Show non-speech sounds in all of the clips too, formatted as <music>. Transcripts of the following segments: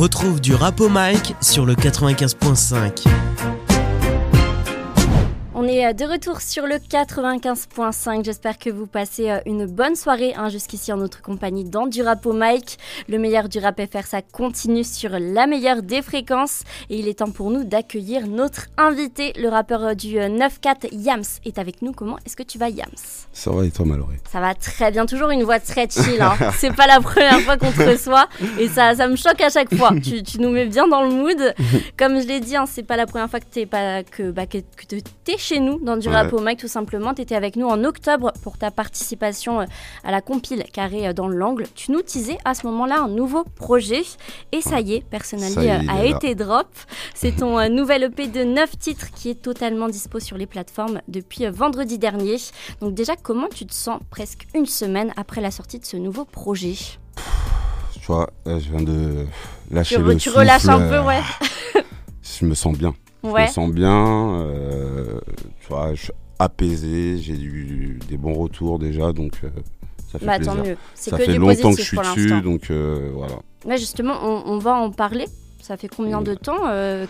retrouve du rap au mic sur le 95.5. Est euh, de retour sur le 95.5. J'espère que vous passez euh, une bonne soirée hein, jusqu'ici en notre compagnie dans du rap au mic. Le meilleur du rap FR, ça continue sur la meilleure des fréquences. Et il est temps pour nous d'accueillir notre invité, le rappeur euh, du 9-4, Yams, est avec nous. Comment est-ce que tu vas, Yams? Ça va et toi, Maloré Ça va très bien. Toujours une voix très chill. Hein. <laughs> C'est pas la première fois qu'on te reçoit. Et ça, ça me choque à chaque fois. Tu, tu nous mets bien dans le mood. <laughs> Comme je l'ai dit, hein, c'est pas la première fois que t'es pas que, bah, que, que t'es chez nous dans du Ouais. rap au mic tout simplement. Tu étais avec nous en octobre pour ta participation euh, à la compile Carré euh, dans l'angle. Tu nous teasais à ce moment-là un nouveau projet et ça y est, Personally y euh, a est été drop. C'est ton nouvel EP de 9 titres qui est totalement dispo sur les plateformes depuis vendredi dernier. Donc déjà, comment tu te sens presque une semaine après la sortie de ce nouveau projet? Tu vois, je viens de lâcher tu, le tu relâches un peu, ouais. Je me sens bien. Je me sens bien. euh, tu vois, je suis apaisé. J'ai eu des bons retours déjà, donc euh, ça fait Bah plaisir. tant mieux. C'est Ça que fait longtemps que je suis dessus, donc euh, voilà. Justement, on, on va en parler. Ça fait combien de temps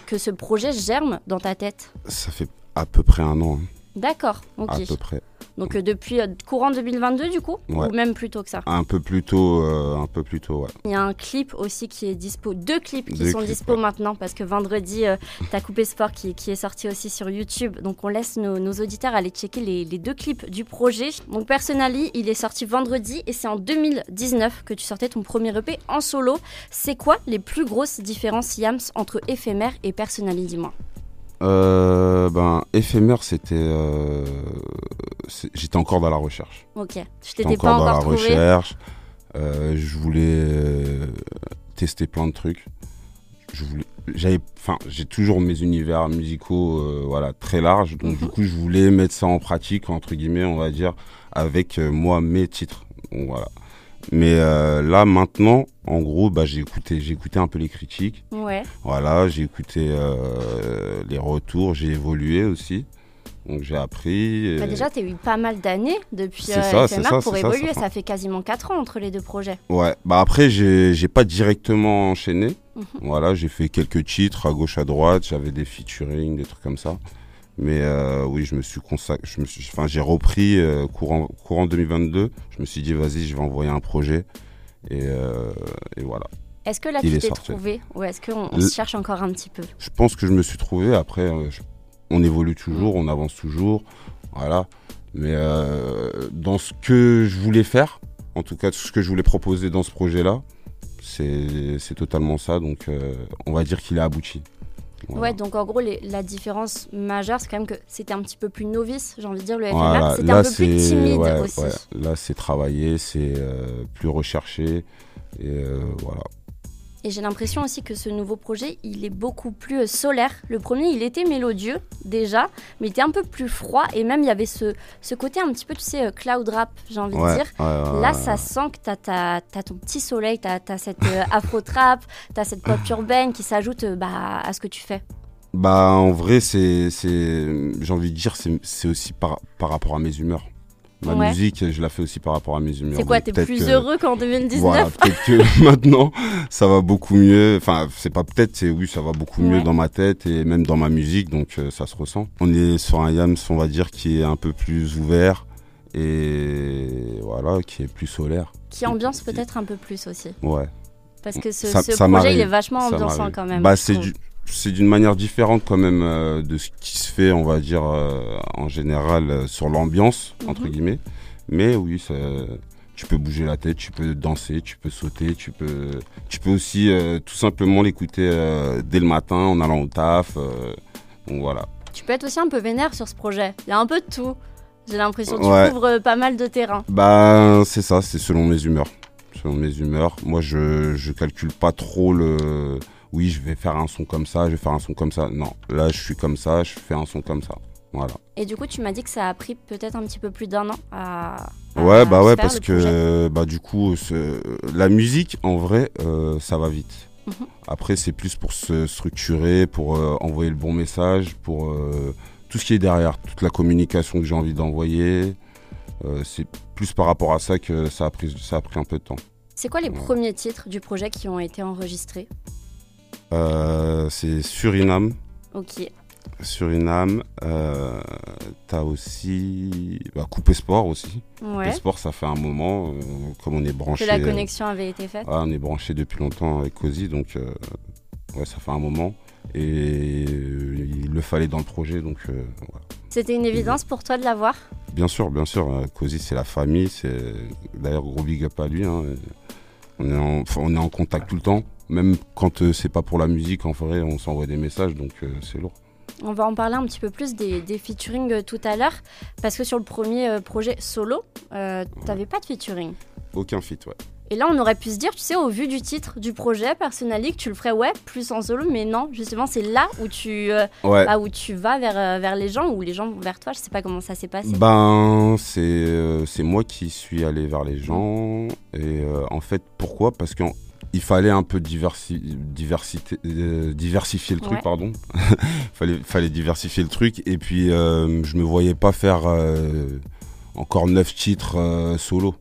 que ce projet germe dans ta tête? Ça fait à peu près un an, hein, D'accord, ok. à peu près. Donc euh, depuis euh, courant 2022 du coup? Ouais. Ou même plus tôt que ça? Un peu plus tôt, euh, un peu plus tôt, ouais. Il y a un clip aussi qui est dispo, deux clips qui Deux sont clips, dispo ouais. maintenant parce que vendredi, t'as coupé sport qui, qui est sorti aussi sur YouTube. Donc on laisse nos, nos auditeurs aller checker les, les deux clips du projet. Donc Personally, il est sorti vendredi et c'est en 2019 que tu sortais ton premier EP en solo. C'est quoi les plus grosses différences Yams entre éphémère et Personally, dis-moi? Euh, ben, éphémère, c'était. euh, J'étais encore dans la recherche. Ok, je J'étais t'étais pas encore dans la trouvé. recherche. Euh, je voulais euh, tester plein de trucs. Je voulais, j'avais, enfin, j'ai toujours mes univers musicaux, voilà, très larges. Donc du Mhm. coup, je voulais mettre ça en pratique entre guillemets, on va dire, avec moi mes titres. Donc voilà. Mais euh, là maintenant, en gros, bah, j'ai écouté, j'ai écouté un peu les critiques. Ouais. Voilà, j'ai écouté euh, les retours, j'ai évolué aussi. Donc j'ai appris. Bah déjà, tu as eu pas mal d'années depuis euh, ça, éphémère ça, pour évoluer. ça Ça, fait- quasiment 4 ans entre les deux projets. Ouais, bah après, j'ai j'ai pas directement enchaîné. Mhm. Voilà, j'ai fait quelques titres à gauche, à droite, j'avais des featuring, des trucs comme ça. Mais euh, oui, je me suis consacré, je me suis, enfin, j'ai repris euh, courant, courant 2022. Je me suis dit, vas-y, je vais envoyer un projet. Et, euh, et voilà. Est-ce que là, Il tu t'es trouvé? Ou est-ce qu'on se cherche encore un petit peu? Je pense que je me suis trouvé. Après, je- on évolue toujours, on avance toujours. Voilà. Mais dans ce que je voulais faire, en tout cas, ce que je voulais proposer dans ce projet-là, c'est c'est totalement ça. Donc, on va dire qu'il a abouti. Voilà. Ouais, donc en gros, les- la différence majeure, c'est quand même que c'était un petit peu plus novice, j'ai envie de dire, le FMR. Voilà, C'était là, un peu plus c'est- timide ouais, aussi. ouais. Là, c'est travaillé, c'est euh, plus recherché. Et euh, voilà. Et j'ai l'impression aussi que ce nouveau projet, il est beaucoup plus euh, solaire. Le premier, il était mélodieux déjà, mais il était un peu plus froid. Et même, il y avait ce, ce côté un petit peu, tu sais, euh, cloud rap, j'ai envie Ouais, de dire. ouais, ouais, Là, ça sent que t'as, t'as ton petit soleil, t'as, t'as cette euh, afro-trap, t'as cette pop urbaine qui s'ajoute bah, à ce que tu fais. Bah, en vrai, c'est, j'ai envie de dire, c'est, c'est aussi par, par rapport à mes humeurs. Ma Ouais. musique, je la fais aussi par rapport à mes humeurs. C'est quoi, t'es plus que- heureux qu'en 2019 Voilà, peut-être que <laughs> maintenant, ça va beaucoup mieux. Enfin, c'est pas peut-être, c'est oui, ça va beaucoup mieux dans ma tête et même dans ma musique, donc euh, ça se ressent. On est sur un Yams, on va dire, qui est un peu plus ouvert et voilà, qui est plus solaire. Qui ambiance peut-être un peu plus aussi. Ouais. Parce que ce, Ça- ce ça projet, il est vachement Ça ambiançant quand même. Bah, c'est du, c'est d'une manière différente quand même euh, de ce qui se fait, on va dire, euh, en général euh, sur l'ambiance, entre Mhm. guillemets. Mais oui, ça, tu peux bouger la tête, tu peux danser, tu peux sauter, tu peux, tu peux aussi tout simplement l'écouter dès le matin en allant au taf. donc voilà. Tu peux être aussi un peu vénère sur ce projet. Il y a un peu de tout. J'ai l'impression que tu Ouais. couvres pas mal de terrain. Bah, c'est ça, c'est selon mes humeurs. Selon mes humeurs. Moi, je, je calcule pas trop le. Oui, je vais faire un son comme ça, je vais faire un son comme ça. Non, là, je suis comme ça, je fais un son comme ça. Voilà. Et du coup, tu m'as dit que ça a pris peut-être un petit peu plus d'un an à. à Ouais, bah ouais, parce que bah du coup, ce- la musique, en vrai, euh, ça va vite. Mhm. Après, c'est plus pour se structurer, pour euh, envoyer le bon message, pour euh, tout ce qui est derrière, toute la communication que j'ai envie d'envoyer. C'est plus par rapport à ça que ça a pris, ça a pris un peu de temps. C'est quoi les Ouais. premiers titres du projet qui ont été enregistrés? C'est Suriname. Ok. Suriname. Euh, T'as aussi bah, Coupé Sport aussi. Ouais. Coupé Sport, ça fait un moment. euh, comme on est branché. Que la connexion avait été faite. Ouais, on est branché depuis longtemps avec Cozy, donc euh, ouais, ça fait un moment. Et euh, il le fallait dans le projet, donc euh, voilà. C'était une évidence pour toi de l'avoir? Bien sûr, bien sûr. euh, Cozy, c'est la famille. C'est d'ailleurs gros big up à lui. hein. On est en, on est en contact tout le temps. Même quand euh, c'est pas pour la musique, en vrai, on s'envoie des messages, donc euh, c'est lourd. On va en parler un petit peu plus des, des featuring euh, tout à l'heure. Parce que sur le premier projet solo, euh, t'avais pas de featuring. Aucun fit, ouais. Et là, on aurait pu se dire, tu sais, au vu du titre du projet, Personally, que tu le ferais, ouais, plus en solo, mais non, justement, c'est là où tu, euh, Ouais. bah, où tu vas vers, vers les gens, ou les gens vont vers toi, je sais pas comment ça s'est passé. Ben, c'est euh, moi qui suis allé vers les gens. Et en fait, pourquoi? Parce qu'il fallait un peu diversi diversité, euh, diversifier le truc, Ouais. pardon. Il <laughs> fallait, fallait diversifier le truc. Et puis, euh, je me voyais pas faire euh, encore neuf titres euh, solo.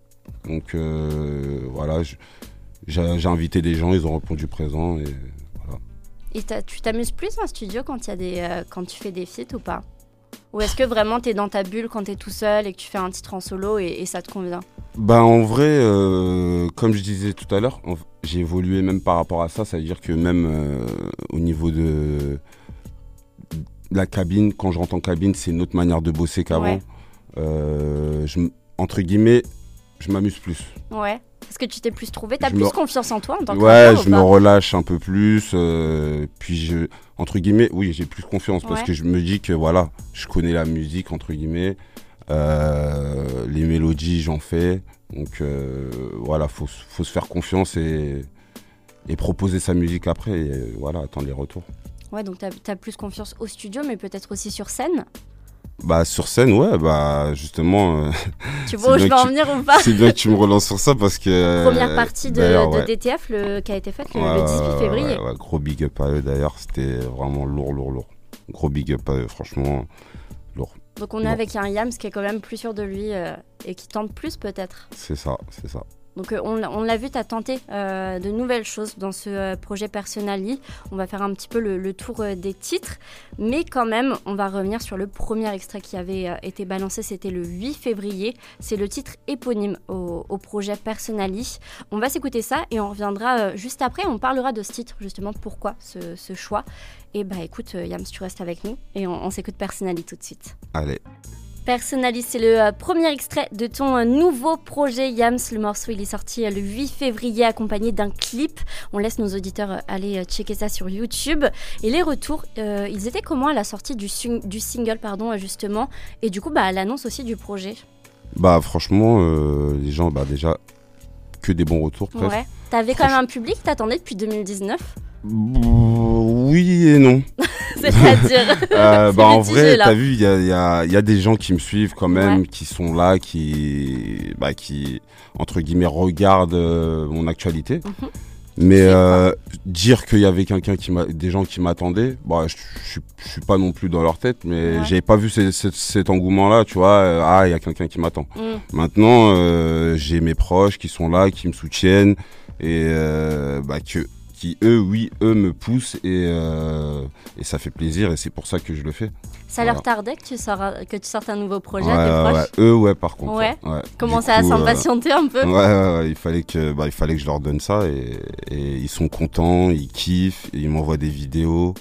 Donc, voilà, j'ai invité des gens, ils ont répondu présent. Et voilà. Et tu t'amuses plus en studio quand, il y a des, quand tu fais des feats ou pas? Ou est-ce que vraiment t'es dans ta bulle quand t'es tout seul et que tu fais un titre en solo et, et ça te convient? Ben en vrai, euh, comme je disais tout à l'heure, j'ai évolué même par rapport à ça. Ça veut dire que même euh, au niveau de la cabine, quand je rentre en cabine, c'est une autre manière de bosser qu'avant. Ouais. Euh, je entre guillemets, je m'amuse plus. Ouais. Parce que tu t'es plus trouvé, t'as plus me- confiance en toi en tant que Ouais, je me relâche un peu plus. euh, puis je, entre guillemets, oui, j'ai plus confiance parce que je me dis que voilà, je connais la musique entre guillemets, les mélodies, j'en fais. Donc euh, voilà, faut, faut se faire confiance et, et proposer sa musique après. Et voilà, attendre les retours. Ouais, donc t'as as plus confiance au studio, mais peut-être aussi sur scène? Bah sur scène, ouais, bah justement, euh, <laughs> Tu <laughs> vois où je vais en venir ou pas? c'est bien que tu me relances sur ça parce que. euh, <laughs> Première partie de, d'ailleurs, de ouais. DTF le, qui a été faite le, Ouais, le 18 ouais, ouais, février. ouais, ouais, gros big up à eux d'ailleurs, c'était vraiment lourd, lourd, lourd. Gros big up à eux, franchement. Donc on est Bon. avec un Yams qui est quand même plus sûr de lui euh, et qui tente plus peut-être. C'est ça, c'est ça. Donc euh, on, l'a- on l'a vu, tu as tenté euh, de nouvelles choses dans ce projet Personally. On va faire un petit peu le, le tour des titres. Mais quand même, on va revenir sur le premier extrait qui avait été balancé. C'était le 8 février. C'est le titre éponyme au, au projet Personally. On va s'écouter ça et on reviendra juste après. On parlera de ce titre, justement, pourquoi ce, ce choix. Et bah écoute, euh, Yams, tu restes avec nous et on, on s'écoute Personally tout de suite. Allez. Personally, c'est le euh, premier extrait de ton euh, nouveau projet Yams. Le morceau, il est sorti le 8 février accompagné d'un clip. On laisse nos auditeurs aller checker ça sur YouTube. Et les retours, euh, ils étaient comment à la sortie du, sing- du single, pardon, justement, et du coup, bah, à l'annonce aussi du projet. Bah franchement, euh, les gens, bah déjà, que des bons retours presque. Ouais. T'avais quand même un public, t'attendais depuis 2019. Oui et non. <laughs> C'est-à-dire. <laughs> Euh, <laughs> bah en vrai, t'as vu, il y a, il y a- il y a des gens qui me suivent quand même, Ouais. qui sont là, qui, bah, qui entre guillemets regardent euh, mon actualité. Mhm. Mais euh, dire qu'il y avait quelqu'un qui m'a, des gens qui m'attendaient, bah, je, je, suis- je suis pas non plus dans leur tête, mais Ouais. j'avais pas vu ce- ce- cet engouement-là, tu vois. euh, ah, il y a quelqu'un qui m'attend. Mm. Maintenant, euh, j'ai mes proches qui sont là, qui me soutiennent et bah, que, qui eux, oui, eux me poussent et, euh, et ça fait plaisir et c'est pour ça que je le fais. Ça Voilà. leur tardait que tu, sors, que tu sortes un nouveau projet Ouais, ouais, ouais. Eux, ouais, par contre. Ouais. Commencer à coup, euh, s'impatienter un peu Ouais, il fallait que, bah, il fallait que je leur donne ça et, et ils sont contents, ils kiffent, et ils m'envoient des vidéos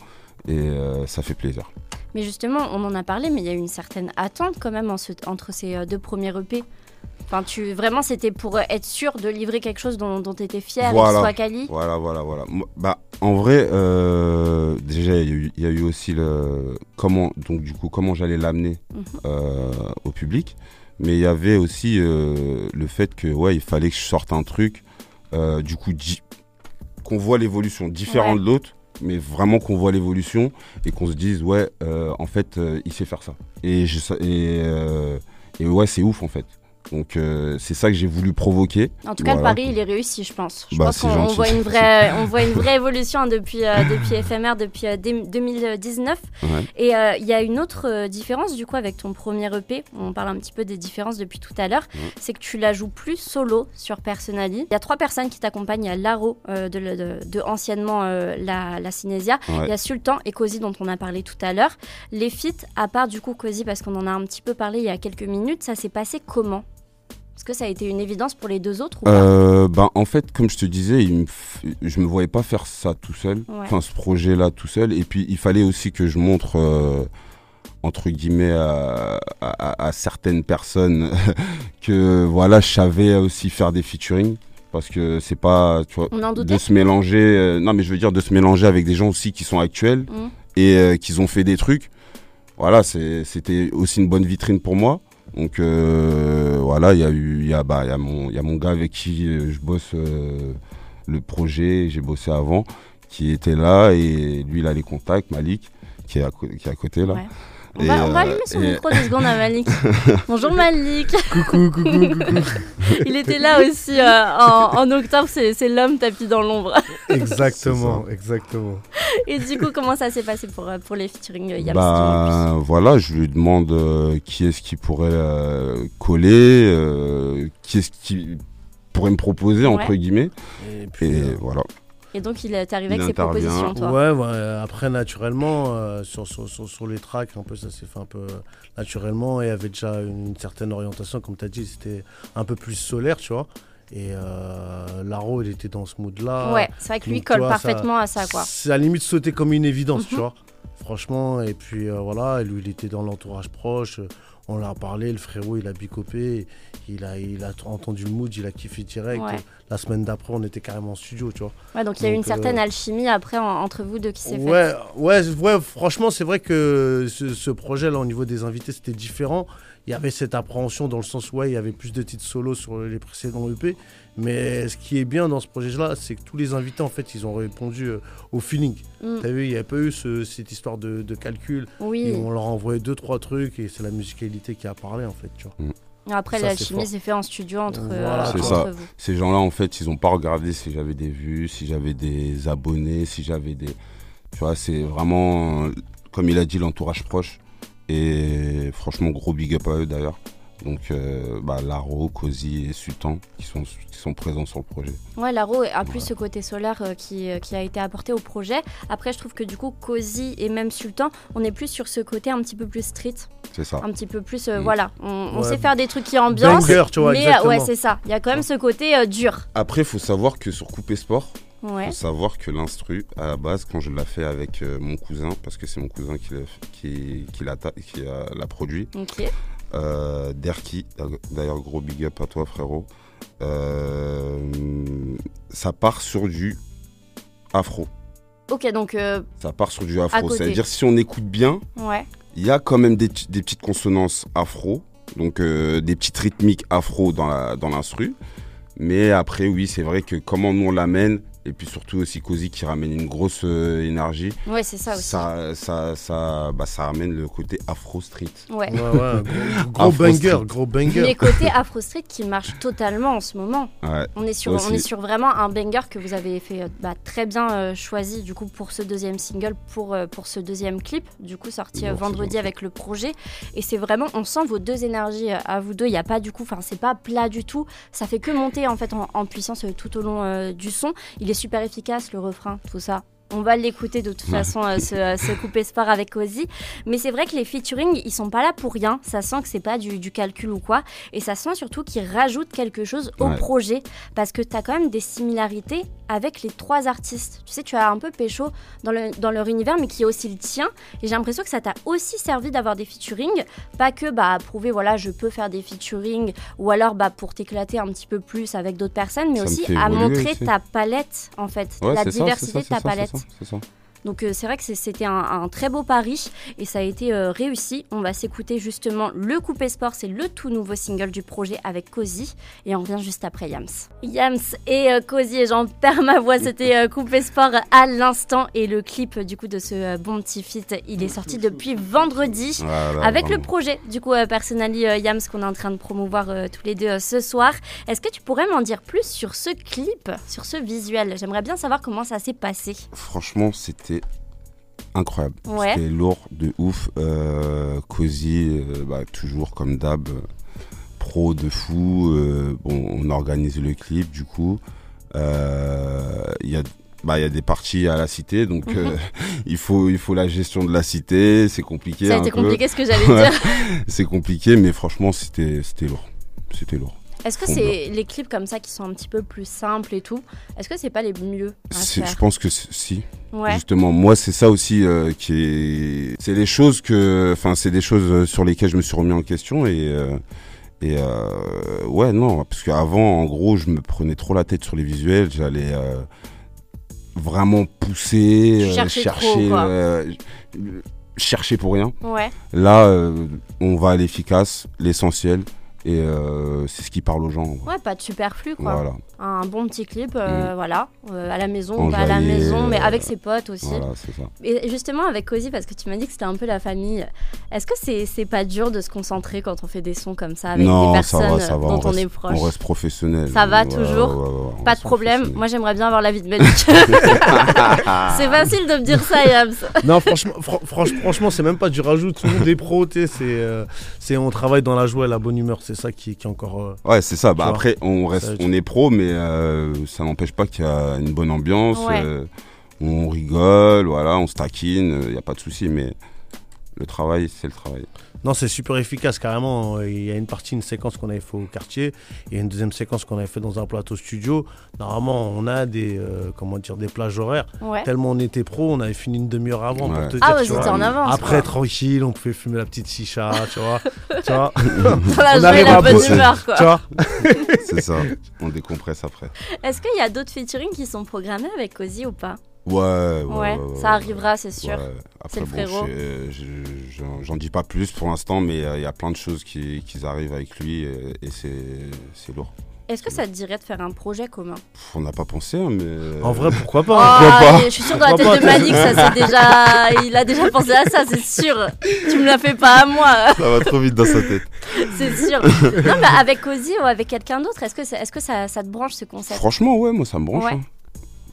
et euh, ça fait plaisir. Mais justement, on en a parlé, mais il y a eu une certaine attente quand même en ce- entre ces deux premiers EP. Enfin, tu, vraiment, c'était pour être sûr de livrer quelque chose dont tu étais fier et Voilà. qui soit quali. Voilà, voilà, voilà. Bah, en vrai, euh, déjà, il y, a eu- il y a eu aussi le comment, donc du coup, comment j'allais l'amener Mhm. euh, au public. Mais il y avait aussi euh, le fait que, ouais, il fallait que je sorte un truc, du coup, qu'on voit l'évolution différente Ouais. de l'autre, mais vraiment qu'on voit l'évolution et qu'on se dise, ouais, euh, en fait, euh, il sait faire ça. Et, je, et, euh, et ouais, c'est ouf, en fait. Donc euh, c'est ça que j'ai voulu provoquer. En tout cas, le Voilà. pari, il est réussi, je pense. Je Bah, pense qu'on voit une vraie, on voit une vraie évolution hein, depuis, euh, depuis éphémère, depuis euh, dé- 2019. Ouais. Et euh, il y a une autre euh, différence, du coup, avec ton premier EP. On parle un petit peu des différences depuis tout à l'heure. C'est que tu la joues plus solo sur Personally. Il y a trois personnes qui t'accompagnent. Il y a Laro, euh, de, de- de anciennement euh, la, la Cinésia. Ouais. Il y a Sultan et Cozy, dont on a parlé tout à l'heure. Les feats, à part du coup Cozy, parce qu'on en a un petit peu parlé il y a quelques minutes, ça s'est passé comment? Est-ce que ça a été une évidence pour les deux autres ou pas Euh, ben, en fait, comme je te disais, il me f- je me voyais pas faire ça tout seul, Ouais. enfin ce projet-là tout seul. Et puis il fallait aussi que je montre, euh, entre guillemets, à, à- à certaines personnes <laughs> que voilà, je savais aussi faire des featuring. Parce que c'est pas, tu vois, On en de se mélanger. euh, non, mais je veux dire de se mélanger avec des gens aussi qui sont actuels Mhm. et qui ont fait des trucs. Voilà, c'était aussi une bonne vitrine pour moi. Donc euh, voilà, il y a eu, il y a, bah, y a mon, y a mon gars avec qui euh, je bosse euh, le projet, j'ai bossé avant, qui était là et lui il a les contacts, Malik, qui est à, qui est à côté là. Ouais. On Et, va, on va euh, allumer son et- micro deux secondes à Malik. <laughs> Bonjour Malik. Coucou, coucou, coucou. Il était là aussi euh, en, en octobre, c'est l'homme tapis dans l'ombre. <laughs> exactement, exactement. Et du coup, comment ça s'est passé pour, euh, pour les featuring Yams Bah voilà, je lui demande euh, qui est-ce qui pourrait euh, coller, euh, qui est-ce qui pourrait me proposer entre guillemets. Et puis, Et euh, voilà. Et donc, il est arrivé Il avec ses propositions, toi. ouais, ouais, après, naturellement, euh, sur, sur, sur, sur les tracks, un peu, ça s'est fait un peu naturellement. Et il y avait déjà une certaine orientation, comme tu as dit, c'était un peu plus solaire, tu vois. Et euh, Laro, il était dans ce mood-là. Ouais, c'est vrai que lui Donc, colle vois, parfaitement à ça, quoi. C'est à la limite sauter comme une évidence, tu Mhm. vois. Franchement, et puis euh, voilà, lui, il était dans l'entourage proche. On l'a parlé, le frérot, il a bicopé. Il a, il a entendu le mood, il a kiffé direct. Ouais. La semaine d'après, on était carrément en studio, tu vois. Ouais, donc il y a eu une Donc, certaine euh, alchimie après en- entre vous deux qui s'est faite. Ouais, ouais, ouais, franchement, c'est vrai que ce, ce projet-là, au niveau des invités, c'était différent. Il y avait cette appréhension dans le sens où ouais, il y avait plus de titres solos sur les précédents EP. Mais ce qui est bien dans ce projet-là, c'est que tous les invités, en fait, ils ont répondu euh, au feeling. Mm. T'as vu, il n'y a pas eu ce- cette histoire de, de calcul. Oui. Et on leur a envoyé deux, trois trucs et c'est la musicalité qui a parlé, en fait, tu vois. Après, c'est l'alchimie s'est fait en studio entre, Voilà, euh, c'est entre ça. vous. Ces gens-là, en fait, ils n'ont pas regardé si j'avais des vues, si j'avais des abonnés, si j'avais des. Tu vois, c'est vraiment, comme il a dit, l'entourage proche. Et franchement, gros big up à eux d'ailleurs. Donc, euh, bah, Laro, Cozy et Sultan qui sont, qui sont présents sur le projet. Ouais, Laro a plus ce côté solaire euh, qui, euh, qui a été apporté au projet. Après, je trouve que du coup, Cozy et même Sultan, on est plus sur ce côté un petit peu plus street, C'est ça. un petit peu plus. euh, Mm. Voilà, on, on Ouais. sait faire des trucs qui ambiancent. Banger, tu vois, mais euh, exactement. ouais, c'est ça. Il y a quand même ce côté euh, dur. Après, il faut savoir que sur Coupé Sport, Ouais. faut savoir que l'instru, à la base, quand je l'ai fait avec euh, mon cousin, parce que c'est mon cousin qui l'a qui, qui l'a ta- qui a- l'a produit, Ok. Euh, Derki, d'ailleurs gros big up à toi frérot. Euh, ça part sur du afro. Ok, donc euh, Ça part sur du afro. C'est-à-dire si on écoute bien, ouais. il y a quand même des, des petites consonances afro, donc euh, des petites rythmiques afro dans la dans l'instru. Mais après oui, c'est vrai que comment nous on l'amène et puis surtout aussi Cozy qui ramène une grosse euh, énergie, Ouais, c'est ça aussi. ça ça ça bah, ça ramène le côté afro street. Ouais. Ouais, ouais, gros, gros Afro banger, Street. gros banger. Mais côté Afro Street qui marche totalement en ce moment. Ouais. On est sur, Aussi. on est sur vraiment un banger que vous avez fait euh, bah, très bien euh, choisi du coup pour ce deuxième single, pour, euh, pour ce deuxième clip, du coup sorti Bon, vendredi avec le projet. Et c'est vraiment, on sent vos deux énergies à vous deux. Il n'y a pas du coup, enfin c'est pas plat du tout. Ça fait que monter en fait en, en puissance tout au long euh, du son. Il est super efficace le refrain, tout ça. On va l'écouter de toute façon, euh, ce, euh, ce coupé sport avec Ozzy. Mais c'est vrai que les featuring, ils sont pas là pour rien. Ça sent que c'est pas du, du calcul ou quoi. Et ça sent surtout qu'ils rajoutent quelque chose au Ouais. projet. Parce que tu as quand même des similarités avec les trois artistes. Tu sais, tu as un peu pécho dans, le, dans leur univers, mais qui est aussi le tien. Et j'ai l'impression que ça t'a aussi servi d'avoir des featuring. Pas que bah, à prouver, voilà, je peux faire des featuring. Ou alors bah, pour t'éclater un petit peu plus avec d'autres personnes. Mais Ça aussi à évoluer montrer aussi. ta palette, en fait. Ouais, la ça, diversité de ta palette. ça. Donc euh, c'est vrai que c'était un, un très beau pari et ça a été euh, réussi. On va s'écouter justement le Coupé Sport, c'est le tout nouveau single du projet avec Cozy et on revient juste après Yams. Yams et euh, Cozy et j'en perds ma voix, c'était euh, Coupé Sport à l'instant et le clip du coup de ce euh, bon petit feat, il est sorti depuis vendredi. Voilà, Avec le projet, du coup, euh, Personally euh, Yams qu'on est en train de promouvoir euh, tous les deux euh, ce soir. Est-ce que tu pourrais m'en dire plus sur ce clip, sur ce visuel? J'aimerais bien savoir comment ça s'est passé. Franchement, c'était incroyable. Ouais. C'était lourd de ouf. Euh, Cozy, euh, bah, toujours comme d'hab, euh, pro de fou. euh, bon, on organise le clip du coup. Euh, Il y a bah, il y a des parties à la cité, donc Mhm. <laughs> il, faut, il faut la gestion de la cité, c'est compliqué. Ça a été peu. compliqué ce que j'allais dire. <laughs> C'est compliqué, mais franchement, c'était c'était lourd. C'était lourd. Est-ce que c'est les clips comme ça qui sont un petit peu plus simples et tout Est-ce que c'est pas les mieux à C'est- faire Je pense que si. Ouais. Justement, moi, c'est ça aussi euh, qui est. C'est les choses que. Enfin, c'est des choses euh, sur lesquelles je me suis remis en question et. euh, et euh, ouais, non, parce qu'avant, en gros, je me prenais trop la tête sur les visuels. J'allais euh, vraiment pousser, euh, trop, chercher, chercher pour rien. Ouais. Là, on va à l'efficace, l'essentiel, et euh, c'est ce qui parle aux gens. Ouais, pas de superflu quoi. Voilà, Un bon petit clip, euh, Mm. voilà, euh, à la maison, à la maison, mais avec ses potes aussi. voilà, c'est ça. Et justement, avec Cozy, parce que tu m'as dit que c'était un peu la famille, est-ce que c'est c'est pas dur de se concentrer quand on fait des sons comme ça avec non, des personnes ça va, ça va. dont on, reste, est proche On reste professionnel. Ça va Ouais, toujours ouais, Pas de problème, moi j'aimerais bien avoir la vie de Malik. <laughs> c'est facile de me dire ça, Yams. Non, franchement, fran- franch- franchement, c'est même pas du rajout. Tout le monde est pro, tu sais, c'est, euh, c'est on travaille dans la joie et la bonne humeur. C'est ça qui, qui est encore. euh, Ouais, c'est ça. Bah, vois. après, on, reste, on est pro, mais euh, ça n'empêche pas qu'il y a une bonne ambiance. Ouais. euh, on rigole, voilà, on se taquine, il n'y a pas de souci, mais le travail, c'est le travail. Non, c'est super efficace, carrément. Il y a une partie, une séquence qu'on avait fait au quartier. Il y a une deuxième séquence qu'on avait fait dans un plateau studio. Normalement, on a des, euh, comment dire, des plages horaires. Ouais. Tellement on était pro, on avait fini une demi-heure avant Ouais. pour te dire. Ah, tu vois. étiez en avance. Après, quoi. tranquille, on pouvait fumer la petite chicha, tu vois. <laughs> tu vois, on joie et arrive la à bonne humeur, quoi. tu vois. C'est ça. On décompresse après. Est-ce qu'il y a d'autres featuring qui sont programmés avec Cozy ou pas? Ouais, ouais. Ouais, ouais, ouais, ça arrivera, c'est sûr. Ouais. C'est Après, le bon, frérot. je- je- j'en- dis pas plus pour l'instant, mais euh, il y a plein de choses qui, qui arrivent avec lui et, et c'est c'est lourd. Est-ce que ça te dirait de faire un projet commun? Pff, On n'a pas pensé, hein, mais. En vrai, pourquoi Oh, pas pas? Je suis sûre dans la tête de Malik, ça c'est déjà. <laughs> Il a déjà pensé à ça, c'est sûr. Tu me la fais pas à moi, ça va trop vite dans sa tête. <laughs> c'est sûr. Non, mais avec Cozy ou avec quelqu'un d'autre, est-ce que, c'est- est-ce que ça, ça te branche ce concept? Franchement, ouais, moi ça me branche. Ouais. hein.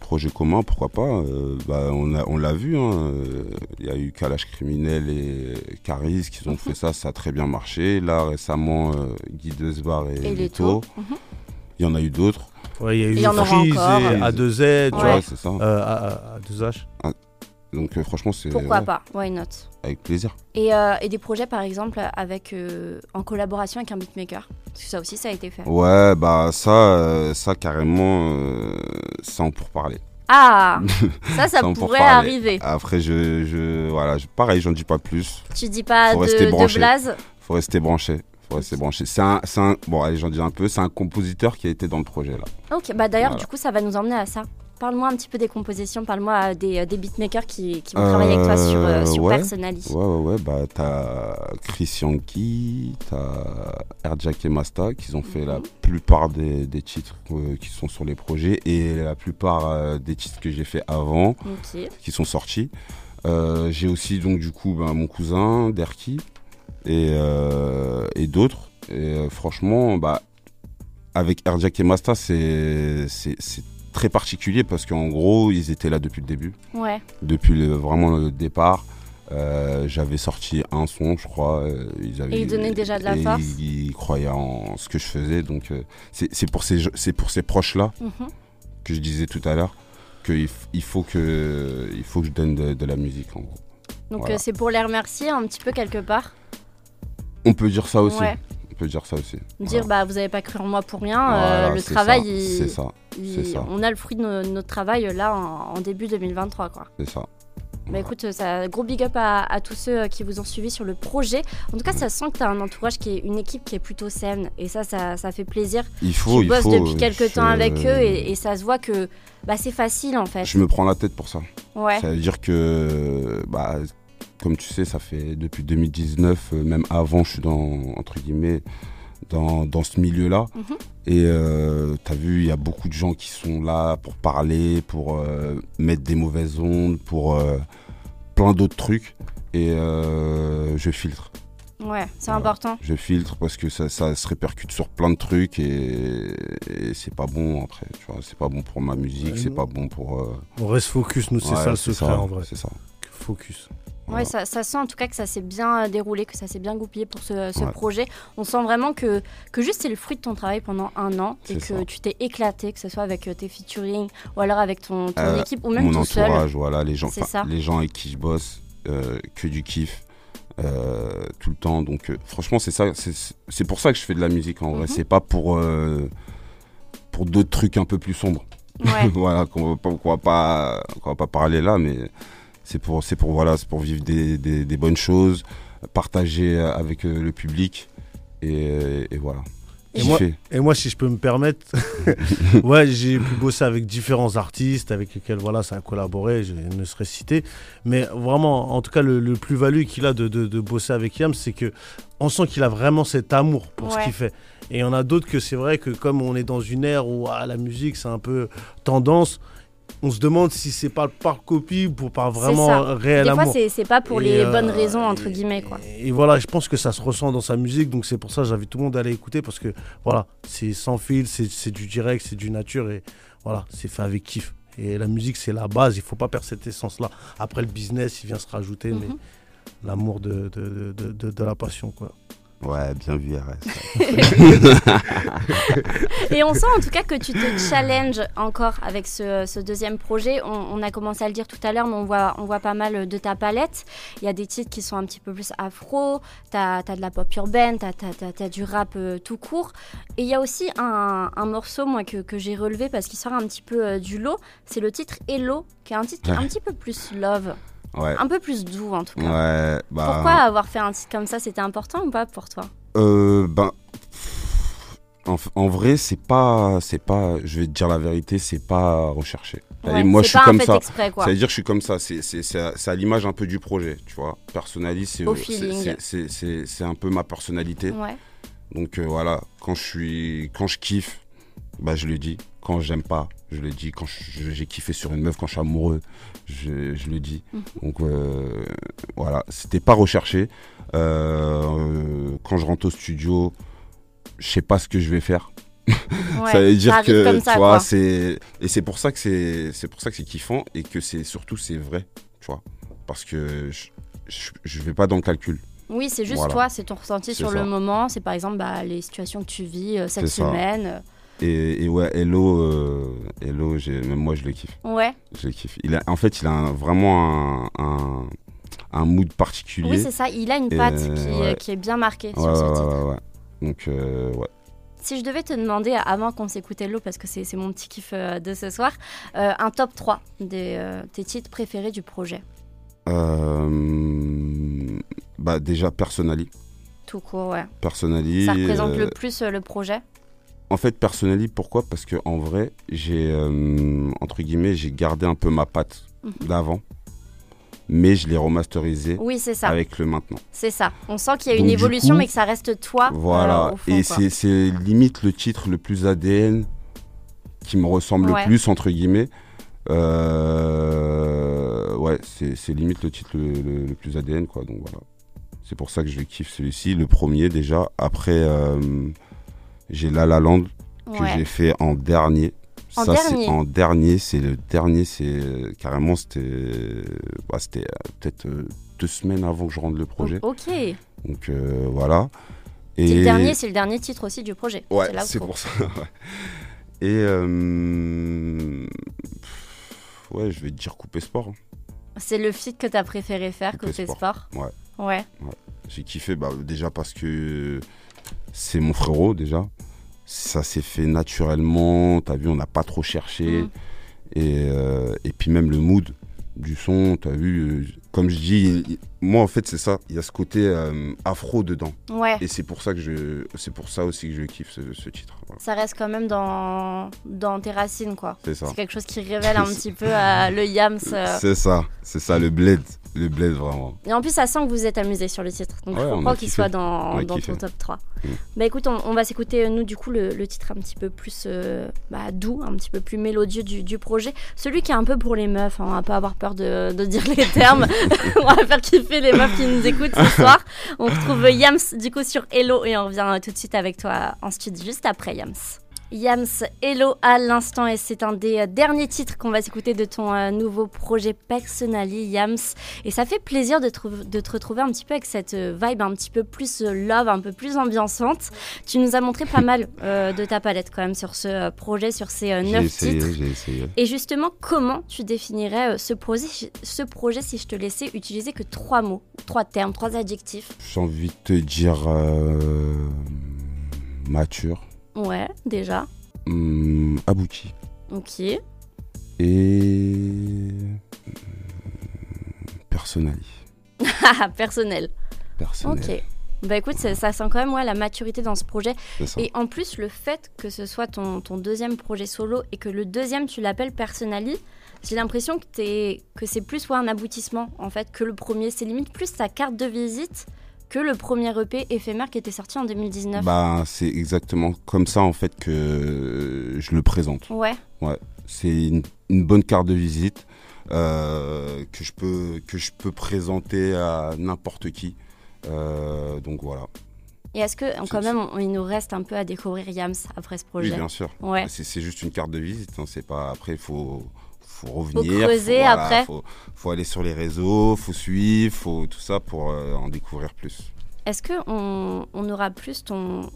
Projet commun, pourquoi pas. euh, bah, on l'a vu. hein, euh, Il y a eu Kalash Criminel et Caris qui ont fait ça, ça a très bien marché. Là récemment, euh, Guy Desbar et, Et Leto. Mhm. Il y en a eu d'autres. Ouais, il y a eu Freeze encore. et A2Z, tu Ouais. vois. Ouais, c'est ça. Euh, à, à- à 2H. Donc euh, franchement, c'est Pourquoi ouais, pas? Why not? Avec plaisir. et, euh, et des projets par exemple avec, euh, en collaboration avec un beatmaker? Parce que ça aussi ça a été fait. Ouais, bah ça, ça carrément, en pour parler. Ah <laughs> Ça, ça pourrait arriver. Après, je, je voilà, je- pareil, j'en dis pas plus. Tu dis pas Faut de, rester de blaze? Faut rester branché. Faut rester branché. C'est un, c'est un, bon, allez, j'en dis un peu. C'est un compositeur qui a été dans le projet là. Ok, bah d'ailleurs, Voilà. du coup, ça va nous emmener à ça. Parle-moi un petit peu des compositions, parle-moi euh, des, euh, des beatmakers qui, qui vont travailler avec toi sur, euh, Euh, sur ouais. Ouais, ouais, ouais. Bah, t'as Chris Yankee, t'as Erjack et Masta qui ont fait la Mhm. plupart des, des titres euh, qui sont sur les projets et la plupart des titres que j'ai fait avant qui sont sortis. J'ai aussi donc du coup ben, mon cousin Derki et, et d'autres. Et franchement, bah, avec Erjack et Masta, c'est très particulier parce qu'en gros, ils étaient là depuis le début, Ouais. depuis le, vraiment le départ. Euh, J'avais sorti un son, je crois. euh, ils avaient, Et ils donnaient déjà de la force. Ils, ils croyaient en ce que je faisais. Donc, euh, c'est pour ces, pour ces proches-là Mhm. que je disais tout à l'heure qu'il il faut, que, il faut que je donne de, de la musique, en gros. Donc Voilà. euh, c'est pour les remercier un petit peu quelque part. On peut dire ça aussi. Ouais. On peut dire ça aussi. Dire, Voilà. bah vous avez pas cru en moi pour rien. euh, Voilà, le travail, C'est ça, il- c'est ça. on a le fruit de no- notre travail euh, là en, en début 2023, quoi. c'est ça. Bah écoute, ça, gros big up à, à tous ceux euh, qui vous ont suivi sur le projet. En tout cas, ça sent que tu as un entourage qui est une équipe qui est plutôt saine. Et ça, ça, ça fait plaisir. Il faut, tu il bosses faut. depuis quelques je- temps avec eux et, et ça se voit que bah, c'est facile en fait. Je me prends la tête pour ça. Ouais. Ça veut dire que, bah, comme tu sais, ça fait depuis 2019, euh, même avant, je suis dans, entre guillemets, dans, dans ce milieu-là. Mhm. Et euh, tu as vu, il y a beaucoup de gens qui sont là pour parler, pour euh, mettre des mauvaises ondes, pour euh, plein d'autres trucs. Et euh, je filtre. Ouais, c'est Voilà. important. Je filtre parce que ça, ça se répercute sur plein de trucs et, et c'est pas bon après. Tu vois, c'est pas bon pour ma musique, Ouais, c'est pas bon pour. euh, On reste focus, nous, c'est ouais, ça le secret ça, en vrai. C'est ça. Focus. Voilà. Ouais, ça, ça sent en tout cas que ça s'est bien euh, déroulé, que ça s'est bien goupillé pour ce, ce Ouais. projet. On sent vraiment que, que juste c'est le fruit de ton travail pendant un an et que ça. tu t'es éclaté, que ce soit avec euh, tes featuring ou alors avec ton, ton Euh, équipe ou même Mon tout seul. entourage, voilà, les gens, les gens avec qui je bosse, euh, que du kiff. euh, tout le temps donc franchement c'est ça c'est pour ça que je fais de la musique en vrai Mhm. c'est pas pour pour d'autres trucs un peu plus sombres Ouais. <laughs> voilà qu'on va pas qu'on va pas qu'on va pas parler là mais c'est pour c'est pour voilà c'est pour vivre des, des, des bonnes choses partager avec euh, le public et, et voilà Et moi-. Et moi, si je peux me permettre, <laughs> ouais, j'ai pu bosser avec différents artistes avec lesquels voilà, ça a collaboré, je ne serais cité. Mais vraiment, en tout cas, le, le plus-value qu'il a de, de- de bosser avec Yam, c'est que on sent qu'il a vraiment cet amour pour ce qu'il fait. Et il y en a d'autres que c'est vrai que comme on est dans une ère où ah, la musique, c'est un peu tendance, on se demande si c'est pas par copie pour par vraiment réel Des fois, c'est c'est pas pour Et, les euh, bonnes raisons, entre et- guillemets. quoi. Et voilà, je pense que ça se ressent dans sa musique, donc c'est pour ça que j'invite tout le monde à aller écouter parce que voilà, c'est sans fil, c'est du direct, c'est du nature et voilà, c'est fait avec kiff. Et la musique, c'est la base, il faut pas perdre cette essence-là. Après, le business, il vient se rajouter, mais Mhm. l'amour de, de, de, de- de la passion, quoi. Ouais bien vu RS Et on sent en tout cas que tu te challenges encore avec ce, ce deuxième projet. On, on a commencé à le dire tout à l'heure, mais on voit, on voit pas mal de ta palette. Il y a des titres qui sont un petit peu plus afro, tu as, de la pop urbaine, tu as, du rap euh, tout court. Et il y a aussi un, un morceau moi, que, que j'ai relevé parce qu'il sort un petit peu euh, du lot. C'est le titre Hello, qui est un titre qui est un petit peu plus love, ouais un peu plus doux en tout cas. ouais bah Pourquoi avoir fait un titre comme ça C'était important ou pas pour toi? Euh, ben, en, en vrai, c'est pas, c'est pas, je vais te dire la vérité, c'est pas recherché. Ouais, Et moi, je suis comme ça. exprès, quoi. Ça veut dire que je suis comme ça. C'est, à, l'image un peu du projet, tu vois. Personnalise, c'est, un peu ma personnalité. Ouais. Donc euh, voilà, quand je suis, quand je kiffe, bah je le dis. Quand j'aime pas, je le dis. Quand j'ai kiffé sur une meuf, quand je suis amoureux, je, je le dis. Mhm. Donc euh, voilà, c'était pas recherché. Euh, quand je rentre au studio, je sais pas ce que je vais faire. <laughs> Ouais, ça veut dire que ça, tu vois, c'est et c'est pour ça que c'est c'est pour ça que c'est kiffant et que c'est surtout c'est vrai, tu vois. Parce que je, je, je vais pas dans le calcul. Oui, c'est juste Voilà. toi, c'est ton ressenti sur ça. le moment. C'est par exemple bah, les situations que tu vis euh, cette semaine. Et, et ouais, Hello, euh, Hello, même moi je le kiffe. Ouais, Je le kiffe. Il a, en fait, il a un- vraiment un, un, un mood particulier. oui, c'est ça. Il a une patte qui, ouais. qui est bien marquée ouais, sur ce ouais, titre. ouais, ouais. Donc, euh, ouais. Si je devais te demander, avant qu'on s'écoute Hello, parce que c'est mon petit kiff euh, de ce soir, euh, un top 3 des, euh, tes titres préférés du projet. Bah, déjà, Personally. Tout court, ouais. Personally. Ça représente le plus le projet En fait, Personally, pourquoi? Parce que en vrai, j'ai, euh, entre guillemets, j'ai gardé un peu ma patte Mhm. d'avant. Mais je l'ai remasterisé Oui, c'est ça. avec le maintenant. C'est ça. On sent qu'il y a Donc, une évolution, coup, mais que ça reste toi. euh, Voilà, au fond, et c'est, c'est limite le titre le plus ADN qui me ressemble Ouais. le plus, entre guillemets. Euh, ouais, c'est, c'est limite le titre le, le- le plus ADN, quoi. Donc voilà. C'est pour ça que je kiffe celui-ci, le premier déjà. Après, j'ai La La Land que Ouais. j'ai fait en dernier. En ça, dernier c'est en dernier, c'est le dernier, c'est carrément, c'était, bah, c'était euh, peut-être euh, deux semaines avant que je rende le projet. Ok. Donc euh, voilà. C'est le dernier, c'est le dernier titre aussi du projet. Ouais, c'est pour ça. <laughs> Et euh, ouais, je vais te dire couper sport. C'est le feat que tu as préféré faire sport. sport. Ouais. Ouais. J'ai kiffé bah, déjà parce que c'est mon frérot déjà. Ça s'est fait naturellement. T'as vu, on n'a pas trop cherché. Mm. Et, euh, et puis même le mood. du son, t'as vu, euh, comme je dis, moi en fait c'est ça, il y a ce côté euh, afro dedans. Ouais. Et c'est pour ça que je, c'est pour ça aussi que je kiffe ce, ce titre. Voilà. Ça reste quand même dans, dans tes racines, quoi. C'est ça. C'est quelque chose qui révèle un <laughs> petit peu euh, le Yams. euh. C'est ça, c'est ça le bled, le bled vraiment. Et en plus, ça sent que vous êtes amusé sur le titre. Donc, Ouais, je comprends qu'il soit dans, dans ton top 3. Mm. Bah écoute, on, on va s'écouter, nous, du coup, le, le titre un petit peu plus bah, doux, un petit peu plus mélodieux du, du projet. Celui qui est un peu pour les meufs, hein, on va pas avoir peur de, de dire les termes. <laughs> <laughs> on va faire kiffer les meufs qui nous écoutent ce soir. On retrouve Yams, du coup, sur Hello et on revient euh, tout de suite avec toi en studio juste après Yams. Yams, Hello à l'instant et c'est un des euh, derniers titres qu'on va s'écouter de ton euh, nouveau projet Personally Yams et ça fait plaisir de, te retrouver un petit peu avec cette euh, vibe un petit peu plus love, un peu plus ambiançante. Tu nous as montré pas mal euh, de ta palette quand même sur ce projet, sur ces J'ai neuf essayé, titres. j'ai essayé. Et justement, comment tu définirais ce projet, ce projet si je te laissais utiliser que trois mots, trois termes, trois adjectifs? J'ai envie de te dire euh, mature, Ouais, déjà. hum, abouti Ok. et personnel. Ah, personnel. Personnel. Ok. Bah écoute, ça, ça sent quand même ouais, la maturité dans ce projet. Et en plus, le fait que ce soit ton, ton deuxième projet solo et que le deuxième, tu l'appelles Personally, j'ai l'impression que, t'es- que c'est plus ouais, un aboutissement en fait que le premier. C'est limite plus ta carte de visite que le premier EP éphémère qui était sorti en 2019. Bah, c'est exactement comme ça en fait que je le présente. Ouais, C'est une, une bonne carte de visite euh, que je peux que je peux présenter à n'importe qui. Euh, donc voilà. et est-ce que quand même on- il nous reste un peu à découvrir Yams après ce Oui, projet? bien sûr. Ouais, C'est c'est juste une carte de visite. hein, C'est pas après il faut faut revenir. creuser voilà, après. Faut, faut aller sur les réseaux, faut suivre, faut tout ça pour euh, en découvrir plus. Est-ce que on, aura plus ton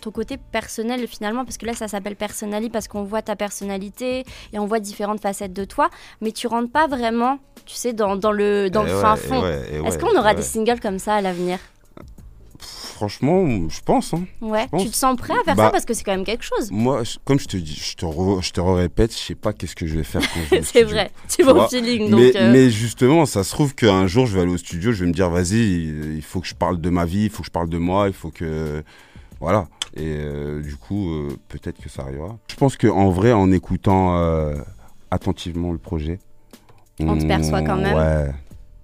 ton côté personnel finalement? Parce que là ça s'appelle Personally parce qu'on voit ta personnalité et on voit différentes facettes de toi mais tu rentres pas vraiment tu sais dans, dans le dans Et le ouais, fin et fond ouais, et est-ce qu'on aura des singles comme ça à l'avenir? Franchement, je pense. hein. ouais pense. tu te sens prêt à faire Bah, ça parce que c'est quand même quelque chose Moi, comme je te dis, je te, re- je te répète, je sais pas qu'est-ce que je vais faire quand je vais au <laughs> c'est vrai tu vas au feeling donc Mais, euh, mais justement, ça se trouve qu'un jour, je vais aller au studio, je vais me dire, vas-y, il faut que je parle de ma vie, il faut que je parle de moi, il faut que... Voilà. Et euh, du coup, euh, peut-être que ça arrivera. Je pense qu'en vrai, en écoutant euh, attentivement le projet... On te perçoit quand même. Ouais.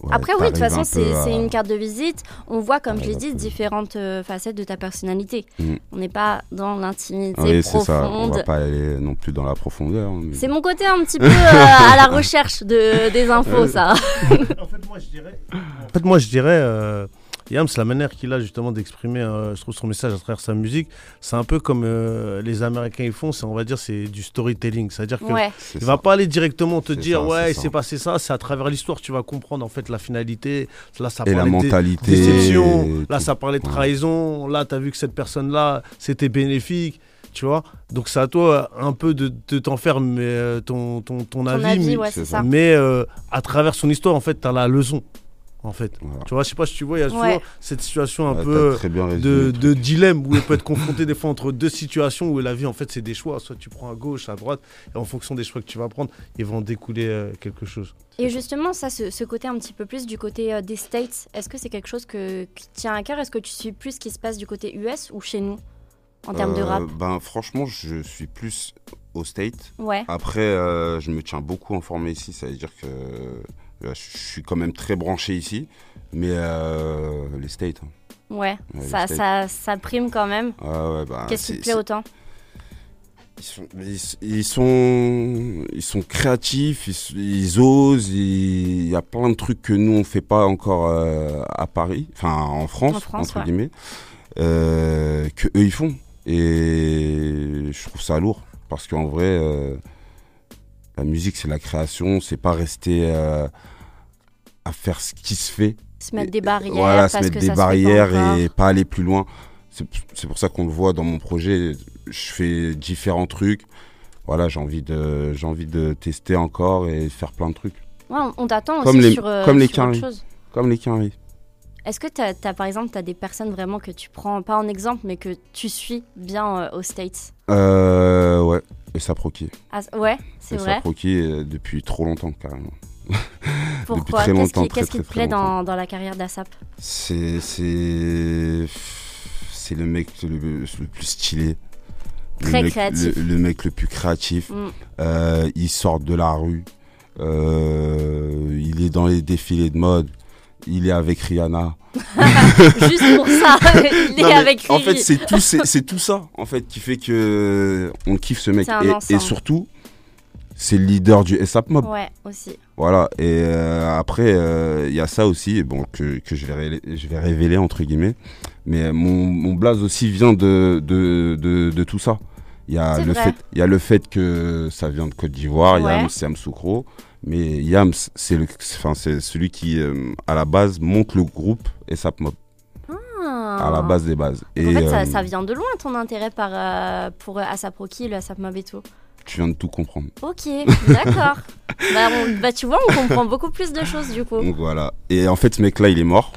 Ouais, Après oui de toute façon c'est à- une carte de visite on voit comme je l'ai dit différentes euh, facettes de ta personnalité Mm. on n'est pas dans l'intimité Oui, c'est ça. On profonde va pas aller non plus dans la profondeur. mais- C'est mon côté un petit <laughs> peu euh, à la recherche de, des infos, ça. <laughs> en fait, moi, je dirais. En fait, moi, je dirais. euh, Yams, la manière qu'il a justement d'exprimer, euh, je trouve son message à travers sa musique, c'est un peu comme euh, les Américains ils font. C'est, on va dire, c'est du storytelling. C'est-à-dire que Ouais, C'est il ça. va pas aller directement te dire ça, ouais, c'est il ça. s'est passé ça. C'est à travers l'histoire tu vas comprendre en fait la finalité. Là, ça Et la parlait de- mentalité. déception. et Là, ça parlait de Ouais. trahison. Là, tu as vu que cette personne-là, c'était bénéfique. Tu vois Donc, c'est à toi un peu de, de t'en faire mais, euh, ton, ton, ton ton avis. avis, mais ouais, c'est c'est ça. ça. mais euh, à travers son histoire, en fait, tu as la leçon. En fait. Voilà. Tu vois, je sais pas si tu vois, il y a Ouais. toujours cette situation un Ouais, peu de, dilemme où elle peut être <laughs> confrontée des fois entre deux situations où la vie, en fait, c'est des choix. Soit tu prends à gauche, à droite, et en fonction des choix que tu vas prendre, ils vont découler euh, quelque chose. Et justement, ça, ce, ce côté un petit peu plus du côté euh, des States, est-ce que c'est quelque chose que, qui tient à cœur? Est-ce que tu suis plus ce qui se passe du côté US ou chez nous en termes de Euh, rap? Ben franchement, je suis plus au state. Ouais, Après, euh, je me tiens beaucoup informé ici, ça veut dire que euh, je suis quand même très branché ici, mais euh, les states. hein. ouais, Ouais, ça, les States. ça, ça prime quand même. Ah ouais, bah, Qu'est-ce qui te plaît autant? Ils sont, ils, ils sont, ils sont créatifs, ils, ils osent, il y a plein de trucs que nous on fait pas encore euh, à Paris, enfin en France, En France, entre ouais. guillemets, euh, que eux ils font. Et je trouve ça lourd parce qu'en vrai, euh, la musique c'est la création, c'est pas rester euh, à faire ce qui se fait. Se mettre Et- des barrières Voilà, se mettre que des ça pas barrières encore. et pas aller plus loin. C'est pour ça qu'on le voit dans mon projet. Je fais différents trucs. Voilà, j'ai envie de, envie de tester encore et faire plein de trucs. Ouais, on- t'attend Comme aussi les- sur, euh, comme les sur autre Quinry. chose. Comme les quinries. Est-ce que t'as, t'as, par exemple, tu as des personnes vraiment que tu prends, pas en exemple, mais que tu suis bien euh, aux States? Euh, ouais. Et ça proquille. Ah, Ouais, c'est vrai. ça proquille euh, depuis trop longtemps carrément. <laughs> Pourquoi Qu'est-ce qui, très, qu'est-ce qui très, te plaît dans, dans la carrière d'ASAP? C'est c'est c'est le mec le, le plus stylé. Très le mec, créatif. Le, le mec le plus créatif. Mm. Euh, il sort de la rue. Euh, il est dans les défilés de mode. Il est avec Rihanna. <laughs> Juste pour ça, il est mais avec En Riri. fait, c'est tout, c'est tout ça en fait qui fait que on kiffe ce mec. Et, surtout, c'est le leader du SAP Mob. Ouais, aussi. Voilà, et euh, après, euh, il y a ça aussi, bon, que, que je, vais révéler, je vais révéler, entre guillemets. Mais mon, mon blaze aussi vient de, de, de, de tout ça. Il y, a le vrai. fait, il y a le fait que ça vient de Côte d'Ivoire, Ouais. Yams, c'est Yamsoukro. Mais Yams, c'est le- enfin, c'est celui qui, euh, à la base, monte le groupe SAP Mob, à la base des bases. Ah. En fait, ça, euh, ça vient de loin ton intérêt par, euh, pour euh, ASAP Rocky, le ASAP Mob et tout. tu viens de tout comprendre. Ok, d'accord. <laughs> bah, bah, tu vois, on comprend beaucoup plus de choses du coup. Donc voilà. Et en fait, ce mec-là, il est mort.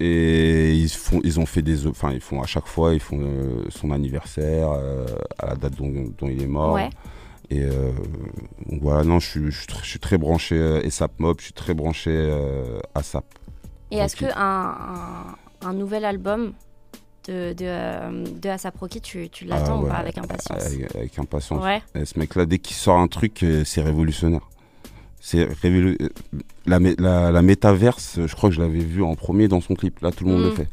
Et ils font, ils ont fait des, enfin, ils font à chaque fois, ils font euh, son anniversaire euh, à la date dont, dont il est mort. Ouais. Et euh, donc voilà, non, je suis, je suis très, je suis très branché euh, SAP Mob, je suis très branché ASAP. Et est-ce que un, un, un nouvel album de, de, euh, de ASAP Rocky, tu, tu l'attends Ah ou pas avec impatience Avec, avec impatience. Ouais. Ce mec-là, dès qu'il sort un truc, euh, c'est révolutionnaire. C'est révélu- euh, la, la, la métaverse, je crois que je l'avais vu en premier dans son clip. Là, tout le monde Mm. le fait.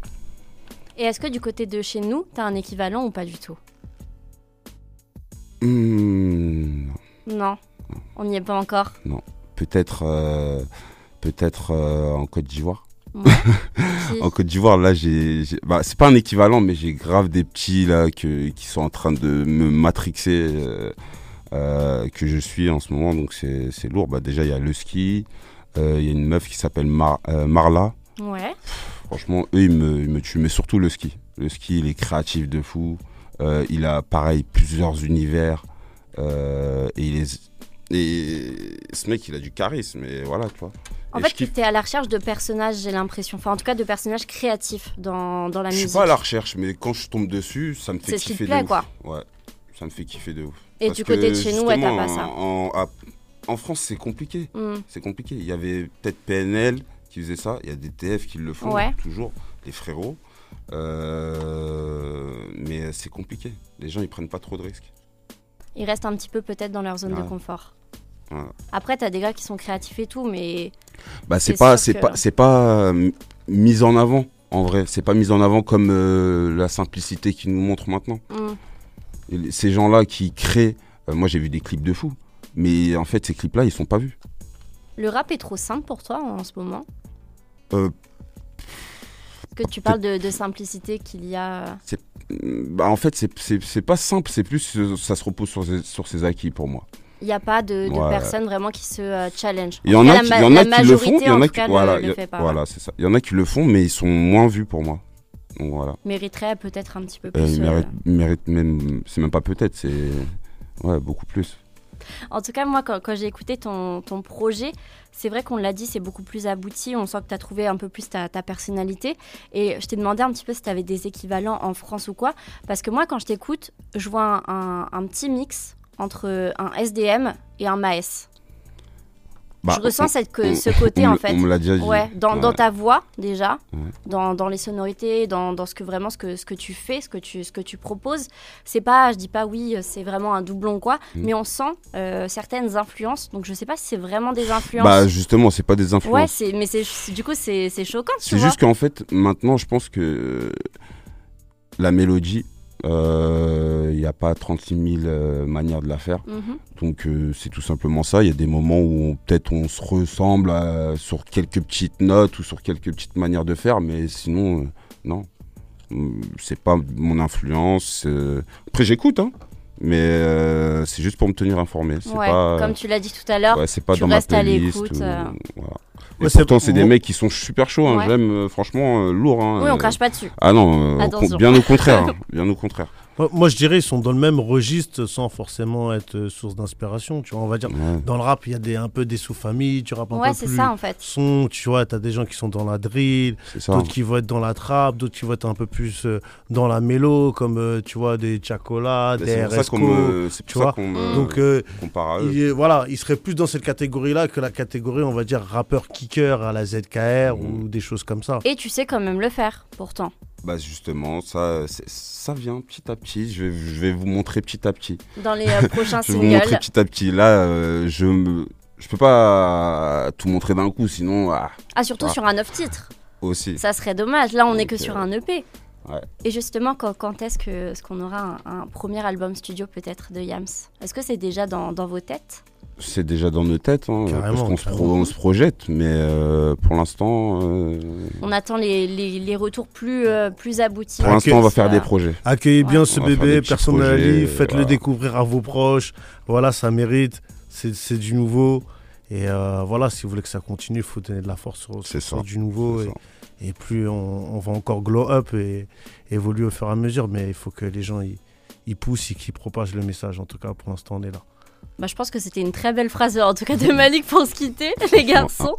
Et est-ce que du côté de chez nous, t'as un équivalent ou pas du tout? Hmm, Non, on n'y est pas encore. peut-être euh, peut-être euh, en Côte d'Ivoire. Ouais. <laughs> En Côte d'Ivoire, là, j'ai, bah, c'est pas un équivalent, mais j'ai grave des petits là que, qui sont en train de me matrixer, euh, euh, que je suis en ce moment, donc c'est, c'est lourd. Bah, déjà, il y a le ski, euh, il y a une meuf qui s'appelle Mar- Marla. Ouais. Franchement, eux, ils me, ils me tuent, mais surtout le ski. Le ski, il est créatif de fou. Il a, pareil, plusieurs univers. et il est. Et ce mec, il a du charisme, et voilà, tu vois. En Et fait, tu kiffe. es à la recherche de personnages, j'ai l'impression. Enfin, en tout cas, de personnages créatifs dans, dans la Je suis musique. pas à la recherche, mais quand je tombe dessus, ça me fait C'est ce qui kiffer te plaît, de quoi. ouf. Ouais, ça me fait kiffer de ouf. Et Parce du côté de chez nous, ouais, t'as pas ça. En, France, c'est compliqué. Hmm. C'est compliqué. Il y avait peut-être PNL qui faisait ça. Il y a des TF qui le font Ouais. toujours, les frérots. Euh, mais c'est compliqué. Les gens, ils prennent pas trop de risques. Ils restent un petit peu peut-être dans leur zone de Ouais. confort. Ouais. Après, t'as des gars qui sont créatifs et tout, mais Bah, c'est C'est pas, c'est que- pas, c'est pas euh, mis en avant. En vrai, c'est pas mis en avant comme euh, la simplicité qu'ils nous montrent maintenant. Et les- ces gens-là qui créent, euh, moi j'ai vu des clips de fou, mais en fait ces clips-là ils sont pas vus. le rap est trop simple pour toi en ce moment? Euh, Que tu parles de, de simplicité qu'il y a. bah, en fait c'est- pas simple, c'est plus ça se repose sur ses, sur ses acquis pour moi. Il n'y a pas de, de Ouais. personnes vraiment qui se euh, challenge. Il y en a qui, la il y en ma- a la qui le font, il y en a qui voilà, voilà c'est ça. Il y en a qui le font mais ils sont moins vus pour moi. Donc voilà. Mériterait peut-être un petit peu Euh, plus. ils euh, même, c'est même pas peut-être, c'est ouais beaucoup plus. En tout cas, moi, quand, j'ai écouté ton, ton projet, c'est vrai qu'on l'a dit, c'est beaucoup plus abouti. On sent que tu as trouvé un peu plus ta, personnalité. Et je t'ai demandé un petit peu si tu avais des équivalents en France ou quoi. Parce que moi, quand je t'écoute, je vois un, un- un petit mix entre un SDM et un Maes. Bah, je ressens on- cette, que- on- ce côté, on en fait. On me l'a déjà dit. Ouais, dans, dans Ouais. ta voix déjà, Ouais. dans, dans les sonorités, dans, dans ce que vraiment ce que, ce que tu fais, ce que tu, ce que tu proposes. C'est pas, je dis pas oui, c'est vraiment un doublon quoi, Mm. mais on sent euh, certaines influences. Donc je sais pas si c'est vraiment des influences. Bah justement, c'est pas des influences. ouais, mais c'est, du coup c'est, choquant, C'est juste qu'en fait, maintenant, je pense que la mélodie, il n'y a pas 36 000 euh, manières de la faire. Mhm. Donc, euh, c'est tout simplement ça. Il y a des moments où peut-être on se ressemble euh, sur quelques petites notes ou sur quelques petites manières de faire, mais sinon, euh, non. Hum, C'est pas mon influence. euh. Après, j'écoute, hein, mais euh, c'est juste pour me tenir informé. C'est Ouais, pas, comme tu l'as dit tout à l'heure. ouais, pas tu dans ma restes à l'écoute, euh. voilà. Et Ouais, pourtant, c'est des mecs qui sont super chauds. hein. Ouais. J'aime, euh, franchement, euh, lourd. hein. Oui, on Euh, crache pas dessus. ah non, euh, bien au contraire, <laughs> hein, bien au contraire. Moi, moi, je dirais ils sont dans le même registre sans forcément être euh, source d'inspiration. Tu vois, on va dire. Ouais, Dans le rap, il y a des, un peu des sous-familles, tu rappes un Ouais, peu c'est plus ça en fait. son, tu vois, t'as des gens qui sont dans la drill, c'est ça. d'autres qui vont être dans la trap, d'autres qui vont être un peu plus euh, dans la mélo, comme euh, tu vois, des Chacola, Bah, des C'est pour ça RSCO. qu'on me, c'est tu vois. qu'on me Donc, euh, compare à eux. il voilà, il serait plus dans cette catégorie-là que la catégorie, on va dire, rappeur kicker à la ZKR Mm. ou des choses comme ça. Et tu sais quand même le faire, pourtant. Bah justement, ça, ça vient petit à petit. Je vais, je vais vous montrer petit à petit. Dans les euh, <laughs> prochains Je vais vous montrer singles. petit à petit. Là, euh, je me, je peux pas tout montrer d'un coup, sinon ah, Ah, surtout Ah. sur un 9 titres. aussi. Ça serait dommage. Là, on n'est que sur euh, un EP. ouais. Et justement, quand, quand est-ce que- est-ce qu'on aura un, un premier album studio peut-être de Yams? Est-ce que c'est déjà dans, dans vos têtes? C'est déjà dans nos têtes, hein, parce qu'on se, pro- projette, mais euh, pour l'instant, euh, On attend les, les- les retours plus, euh, plus aboutis. pour l'instant, on va faire des projets. Accueillez bien Ouais. ce On bébé, petits personnalisé, projets, faites-le voilà. découvrir à vos proches. Voilà, ça mérite, c'est c'est du nouveau. Et euh, voilà, si vous voulez que ça continue, il faut donner de la force sur, C'est sur ça. du nouveau. C'est Et, ça. et plus on, on va encore glow up et évoluer au fur et à mesure. Mais il faut que les gens ils, ils poussent et qu'ils propagent le message. En tout cas, pour l'instant, on est là. Bah, je pense que c'était une très belle phrase, en tout cas de <laughs> Malik pour se quitter, <laughs> les garçons.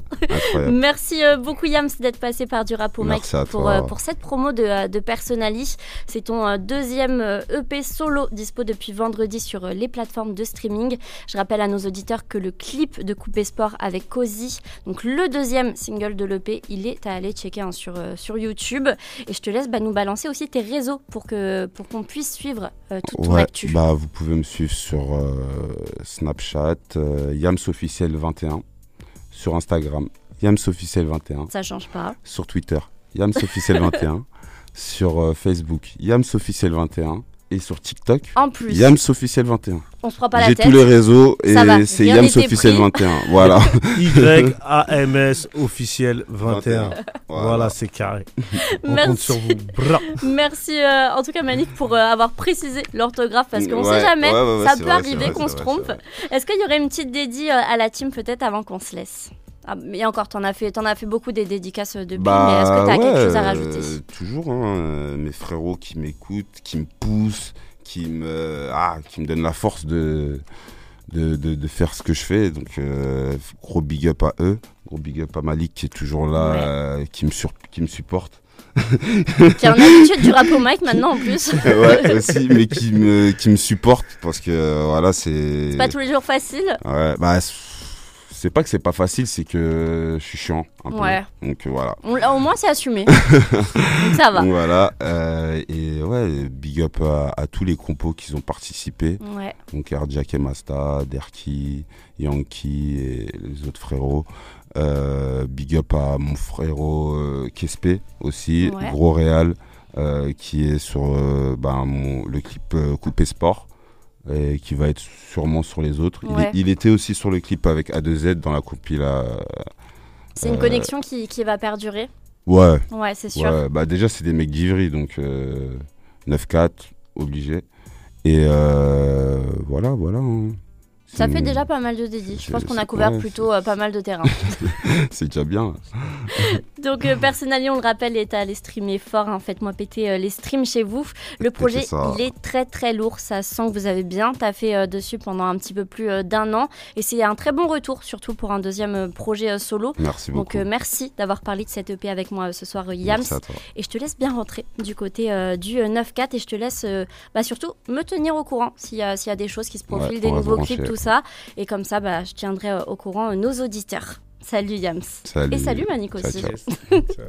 Merci euh, beaucoup Yams d'être passé par du rap au pour, toi. euh, pour cette promo de, euh, de Personali. C'est ton deuxième EP solo dispo depuis vendredi sur les plateformes de streaming. Je rappelle à nos auditeurs que le clip de Coupé Sport avec Cozy, donc le deuxième single de l'EP, il est à aller checker hein, sur, sur YouTube. Et je te laisse bah, nous balancer aussi tes réseaux pour que pour qu'on puisse suivre euh, toute ton Ouais, actu. bah vous pouvez me suivre sur euh, Snapchat, euh, YamsOfficiel21, sur Instagram, YamsOfficiel21, Ça change pas. sur Twitter, YamsOfficiel21, <laughs> sur euh, Facebook, YamsOfficiel21 et sur TikTok, En plus, YamsOfficiel21. on se prend pas la J'ai tête. tous les réseaux et c'est rien n'était YamsOfficiel21. Voilà. <laughs> Y-A-M-S officiel 21. Voilà, c'est carré. <laughs> On Merci. compte sur vous. Bra. Merci euh, en tout cas Malik pour euh, avoir précisé l'orthographe parce qu'on Ouais, sait jamais, ouais, ouais, ouais, ça peut vrai, arriver qu'on se trompe. Est-ce qu'il y aurait une petite dédie euh, à la team peut-être avant qu'on se laisse? Ah, mais encore, t'en as fait, t'en as fait beaucoup des dédicaces depuis, mais est-ce que t'as ouais, quelque chose à rajouter euh, Toujours, hein, euh, mes frérots qui m'écoutent, qui me poussent, qui me, ah, qui me donnent la force de, de, de, de faire ce que je fais. Donc, euh, gros big up à eux, gros big up à Malik qui est toujours là, Ouais. euh, qui, me sur, qui me supporte. Qui est en habitude du rap au mic maintenant en plus. <laughs> ouais, aussi, mais qui me, qui me supporte parce que voilà, c'est. C'est pas tous les jours facile. Ouais, bah, c'est- pas que c'est pas facile, c'est que je suis chiant. Un peu. Ouais. Donc voilà. Au moins c'est assumé. <laughs> Donc ça va. Donc voilà, euh, et ouais, big up à, à tous les compos qui ont participé. Ouais. Donc Erdjak et Masta, Derki, Yankee et les autres frérots. Euh, big up à mon frérot euh, Kespé aussi, Ouais. Gros Réal, euh, qui est sur ben, mon, le clip Coupé Sport. Et qui va être sûrement sur les autres. Il, Ouais. est- il était aussi sur le clip avec A2Z dans la compile. à- C'est une Euh, connexion qui, qui va perdurer. Ouais, Ouais, c'est sûr. Ouais, bah déjà c'est des mecs d'Ivry, donc euh, 9-4, obligé. Et euh, voilà, voilà. hein. Ça fait déjà pas mal de dédits. Je pense qu'on a couvert plutôt euh, pas mal de terrain. <laughs> C'est déjà bien. <laughs> Donc, euh, personnellement, on le rappelle, est à aller streamer fort. hein. Faites-moi péter euh, les streams chez vous. Le projet, il est très très lourd. Ça sent que vous avez bien taffé euh, dessus pendant un petit peu plus d'un an. Et c'est un très bon retour, surtout pour un deuxième projet solo. Merci Donc, beaucoup. euh, merci d'avoir parlé de cette EP avec moi ce soir, Yams. Et je te laisse bien rentrer du côté du euh, 9-4 et je te laisse bah, surtout me tenir au courant s'il y, a- s'il y a des choses qui se profilent, Ouais, des nouveaux clips, tout ça. Et comme ça, bah, je tiendrai euh, au courant euh, nos auditeurs. Salut Yams. Salut. Et salut Manik Ciao, aussi. ciao. Yes. <laughs> Ciao.